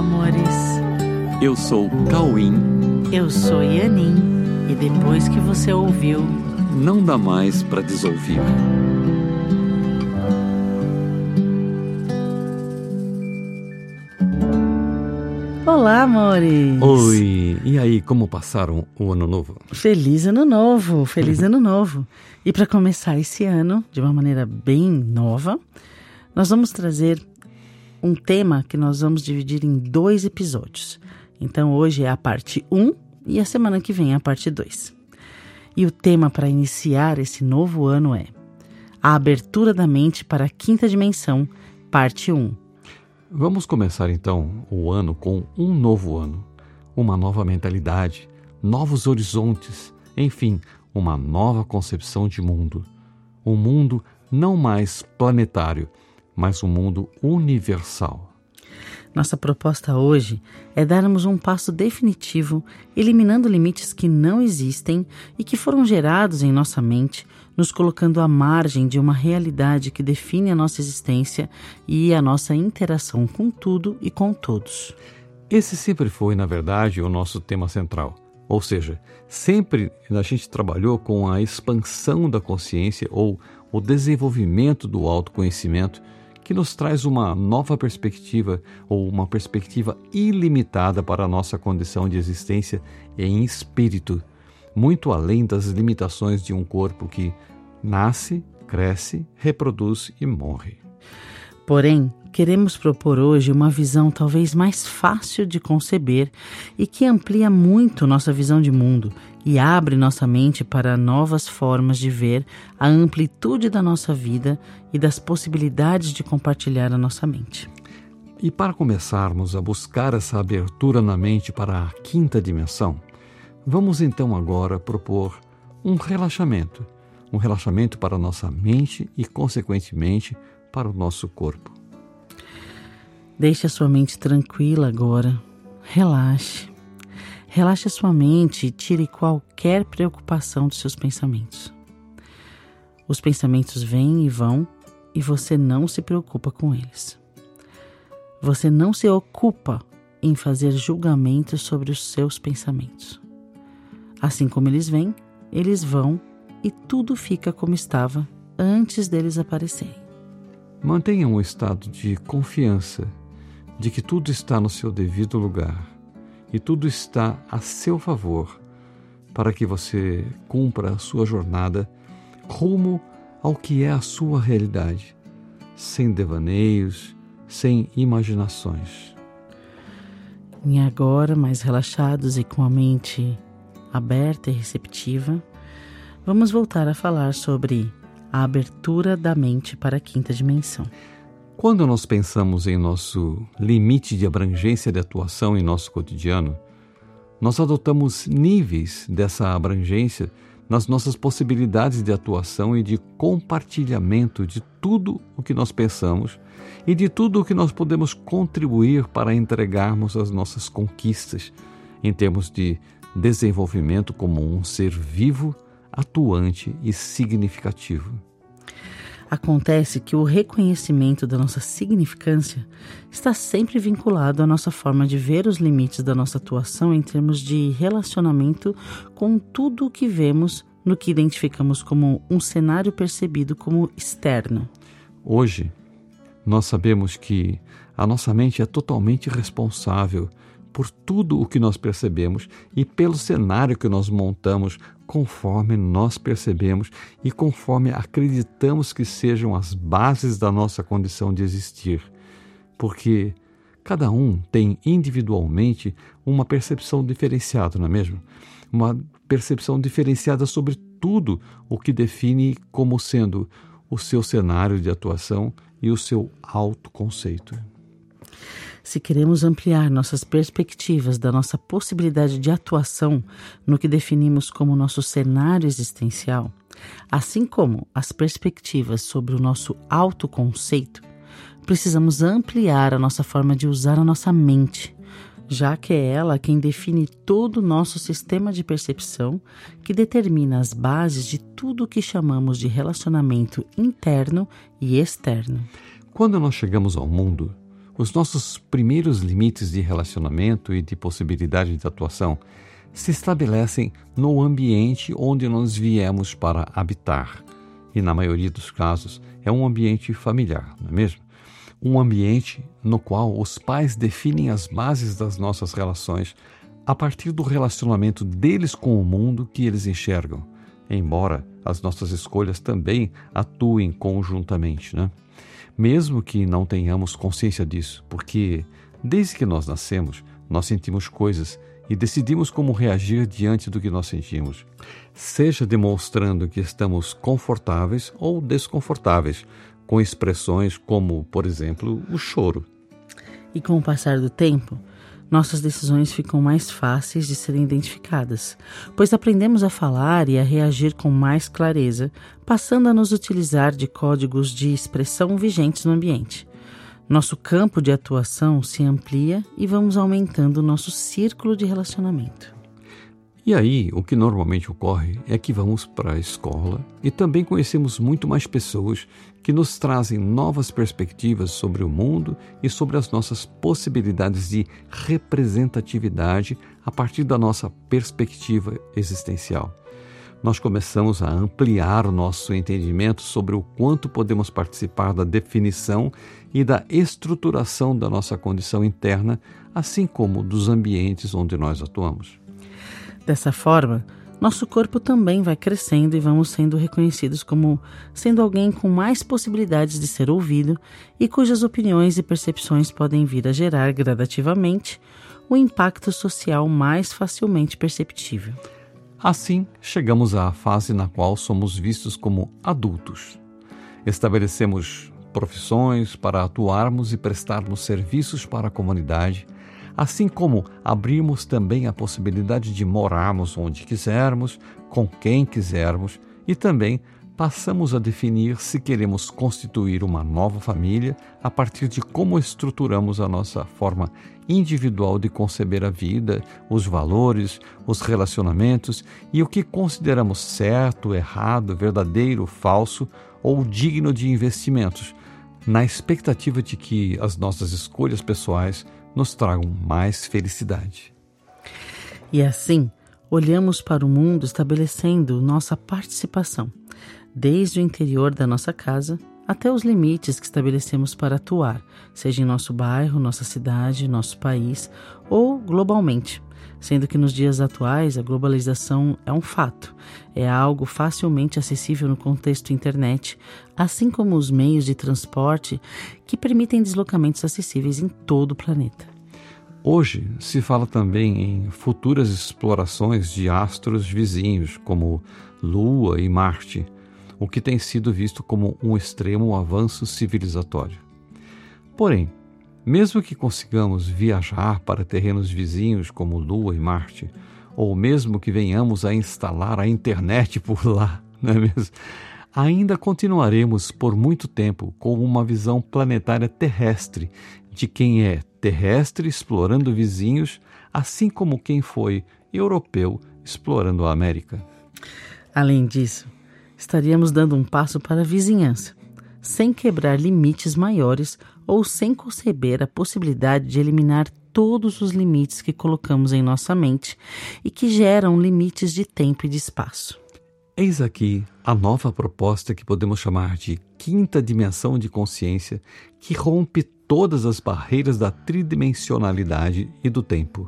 amores. Eu sou Cauim. Eu sou Yanin. E depois que você ouviu, não dá mais para desouvir. Olá, amores! Oi! E aí, como passaram o ano novo? Feliz ano novo! Feliz ano novo! E para começar esse ano de uma maneira bem nova, nós vamos trazer um tema que nós vamos dividir em dois episódios. Então hoje é a parte 1 e a semana que vem é a parte 2. E o tema para iniciar esse novo ano é A Abertura da Mente para a Quinta Dimensão, parte 1. Vamos começar então o ano com um novo ano, uma nova mentalidade, novos horizontes, enfim, uma nova concepção de mundo. Um mundo não mais planetário, mas um mundo universal. Nossa proposta hoje é darmos um passo definitivo, eliminando limites que não existem e que foram gerados em nossa mente, nos colocando à margem de uma realidade que define a nossa existência e a nossa interação com tudo e com todos. Esse sempre foi, na verdade, o nosso tema central. Ou seja, sempre a gente trabalhou com a expansão da consciência ou o desenvolvimento do autoconhecimento que nos traz uma nova perspectiva ou uma perspectiva ilimitada para a nossa condição de existência em espírito, muito além das limitações de um corpo que nasce, cresce, reproduz e morre. Porém, queremos propor hoje uma visão talvez mais fácil de conceber e que amplia muito nossa visão de mundo e abre nossa mente para novas formas de ver a amplitude da nossa vida e das possibilidades de compartilhar a nossa mente. E para começarmos a buscar essa abertura na mente para a quinta dimensão, vamos então agora propor um relaxamento, um relaxamento para a nossa mente e, consequentemente, para o nosso corpo. Deixe a sua mente tranquila agora. Relaxe. Relaxe a sua mente e tire qualquer preocupação dos seus pensamentos. Os pensamentos vêm e vão e você não se preocupa com eles. Você não se ocupa em fazer julgamentos sobre os seus pensamentos. Assim como eles vêm, eles vão e tudo fica como estava antes deles aparecerem. Mantenha um estado de confiança de que tudo está no seu devido lugar e tudo está a seu favor para que você cumpra a sua jornada rumo ao que é a sua realidade, sem devaneios, sem imaginações. E agora, mais relaxados e com a mente aberta e receptiva, vamos voltar a falar sobre a abertura da mente para a quinta dimensão. Quando nós pensamos em nosso limite de abrangência de atuação em nosso cotidiano, nós adotamos níveis dessa abrangência nas nossas possibilidades de atuação e de compartilhamento de tudo o que nós pensamos e de tudo o que nós podemos contribuir para entregarmos as nossas conquistas em termos de desenvolvimento como um ser vivo atuante e significativo. Acontece que o reconhecimento da nossa significância está sempre vinculado à nossa forma de ver os limites da nossa atuação em termos de relacionamento com tudo o que vemos no que identificamos como um cenário percebido como externo. Hoje, nós sabemos que a nossa mente é totalmente responsável por tudo o que nós percebemos e pelo cenário que nós montamos conforme nós percebemos e conforme acreditamos que sejam as bases da nossa condição de existir. Porque cada um tem individualmente uma percepção diferenciada, não é mesmo? Uma percepção diferenciada sobre tudo o que define como sendo o seu cenário de atuação e o seu autoconceito. Se queremos ampliar nossas perspectivas da nossa possibilidade de atuação no que definimos como nosso cenário existencial, assim como as perspectivas sobre o nosso autoconceito, precisamos ampliar a nossa forma de usar a nossa mente, já que é ela quem define todo o nosso sistema de percepção, que determina as bases de tudo o que chamamos de relacionamento interno e externo. Quando nós chegamos ao mundo, os nossos primeiros limites de relacionamento e de possibilidade de atuação se estabelecem no ambiente onde nós viemos para habitar. E na maioria dos casos é um ambiente familiar, não é mesmo? Um ambiente no qual os pais definem as bases das nossas relações a partir do relacionamento deles com o mundo que eles enxergam, embora as nossas escolhas também atuem conjuntamente, né? Mesmo que não tenhamos consciência disso, porque desde que nós nascemos, nós sentimos coisas e decidimos como reagir diante do que nós sentimos, seja demonstrando que estamos confortáveis ou desconfortáveis, com expressões como, por exemplo, o choro. E com o passar do tempo, nossas decisões ficam mais fáceis de serem identificadas, pois aprendemos a falar e a reagir com mais clareza, passando a nos utilizar de códigos de expressão vigentes no ambiente. Nosso campo de atuação se amplia e vamos aumentando nosso círculo de relacionamento. E aí, o que normalmente ocorre é que vamos para a escola e também conhecemos muito mais pessoas que nos trazem novas perspectivas sobre o mundo e sobre as nossas possibilidades de representatividade a partir da nossa perspectiva existencial nós começamos a ampliar o nosso entendimento sobre o quanto podemos participar da definição e da estruturação da nossa condição interna, assim como dos ambientes onde nós atuamos. Dessa forma, nosso corpo também vai crescendo e vamos sendo reconhecidos como sendo alguém com mais possibilidades de ser ouvido e cujas opiniões e percepções podem vir a gerar gradativamente o impacto social mais facilmente perceptível. Assim, chegamos à fase na qual somos vistos como adultos. Estabelecemos profissões para atuarmos e prestarmos serviços para a comunidade, assim como abrimos também a possibilidade de morarmos onde quisermos, com quem quisermos e também passamos a definir se queremos constituir uma nova família a partir de como estruturamos a nossa forma individual de conceber a vida, os valores, os relacionamentos e o que consideramos certo, errado, verdadeiro, falso ou digno de investimentos, na expectativa de que as nossas escolhas pessoais nos tragam mais felicidade. E assim, olhamos para o mundo estabelecendo nossa participação desde o interior da nossa casa até os limites que estabelecemos para atuar, seja em nosso bairro, nossa cidade, nosso país ou globalmente. Sendo que nos dias atuais a globalização é um fato, é algo facilmente acessível no contexto internet, assim como os meios de transporte que permitem deslocamentos acessíveis em todo o planeta. Hoje se fala também em futuras explorações de astros vizinhos, como Lua e Marte o que tem sido visto como um extremo avanço civilizatório. Porém, mesmo que consigamos viajar para terrenos vizinhos como Lua e Marte, ou mesmo que venhamos a instalar a internet por lá, não é mesmo? Ainda continuaremos por muito tempo com uma visão planetária terrestre de quem é terrestre explorando vizinhos, assim como quem foi europeu explorando a América. Além disso, estaríamos dando um passo para a vizinhança, sem quebrar limites maiores ou sem conceber a possibilidade de eliminar todos os limites que colocamos em nossa mente e que geram limites de tempo e de espaço. Eis aqui a nova proposta que podemos chamar de quinta dimensão de consciência, que rompe todas as barreiras da tridimensionalidade e do tempo,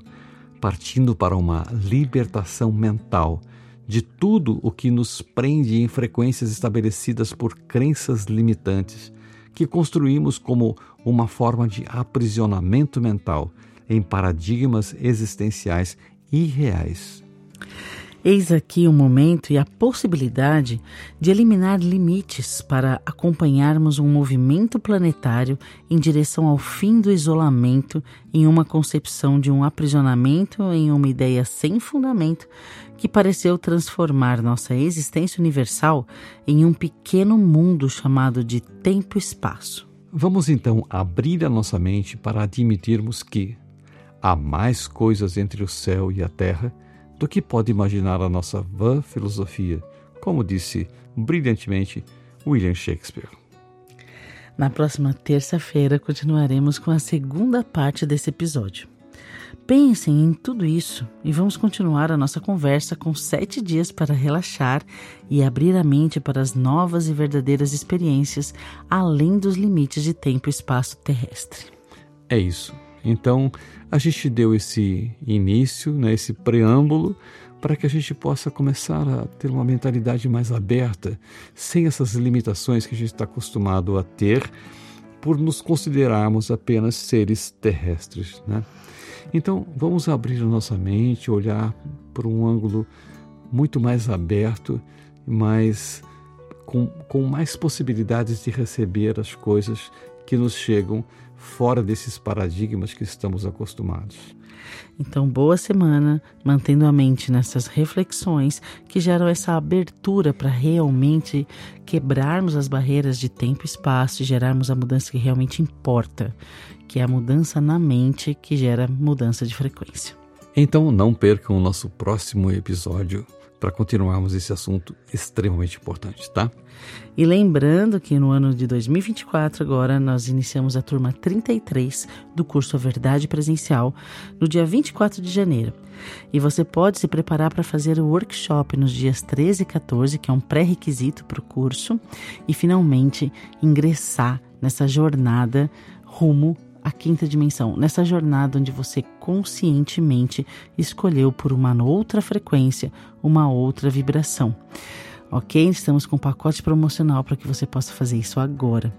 partindo para uma libertação mental de tudo o que nos prende em frequências estabelecidas por crenças limitantes, que construímos como uma forma de aprisionamento mental em paradigmas existenciais irreais. Eis aqui o momento e a possibilidade de eliminar limites para acompanharmos um movimento planetário em direção ao fim do isolamento, em uma concepção de um aprisionamento em uma ideia sem fundamento que pareceu transformar nossa existência universal em um pequeno mundo chamado de tempo-espaço. Vamos então abrir a nossa mente para admitirmos que há mais coisas entre o céu e a terra do que pode imaginar a nossa vã filosofia, como disse brilhantemente William Shakespeare. Na próxima terça-feira continuaremos com a segunda parte desse episódio. Pensem em tudo isso e vamos continuar a nossa conversa com sete dias para relaxar e abrir a mente para as novas e verdadeiras experiências além dos limites de tempo e espaço terrestre. É isso. Então, a gente deu esse início, né, esse preâmbulo, para que a gente possa começar a ter uma mentalidade mais aberta, sem essas limitações que a gente está acostumado a ter, por nos considerarmos apenas seres terrestres. Né? Então, vamos abrir a nossa mente, olhar por um ângulo muito mais aberto, mais, com, com mais possibilidades de receber as coisas que nos chegam fora desses paradigmas que estamos acostumados. Então, boa semana, mantendo a mente nessas reflexões que geram essa abertura para realmente quebrarmos as barreiras de tempo e espaço e gerarmos a mudança que realmente importa, que é a mudança na mente que gera mudança de frequência. Então, não percam o nosso próximo episódio para continuarmos esse assunto extremamente importante, tá? E lembrando que no ano de 2024, agora, nós iniciamos a turma 33 do curso A Verdade Presencial no dia 24 de janeiro. E você pode se preparar para fazer o workshop nos dias 13 e 14, que é um pré-requisito para o curso, e finalmente ingressar nessa jornada rumo a quinta dimensão, nessa jornada onde você conscientemente escolheu por uma outra frequência, uma outra vibração. Ok? Estamos com um pacote promocional para que você possa fazer isso agora.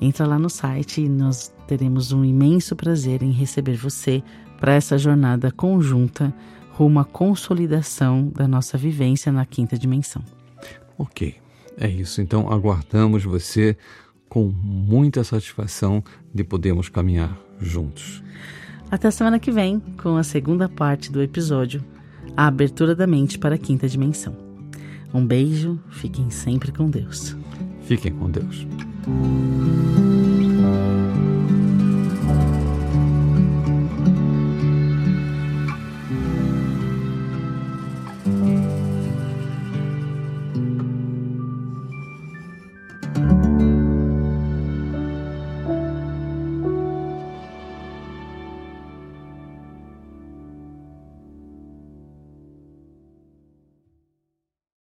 Entra lá no site e nós teremos um imenso prazer em receber você para essa jornada conjunta rumo à consolidação da nossa vivência na quinta dimensão. Ok, é isso. Então aguardamos você com muita satisfação de podermos caminhar juntos. Até a semana que vem com a segunda parte do episódio, a abertura da mente para a quinta dimensão. Um beijo, fiquem sempre com Deus. Fiquem com Deus.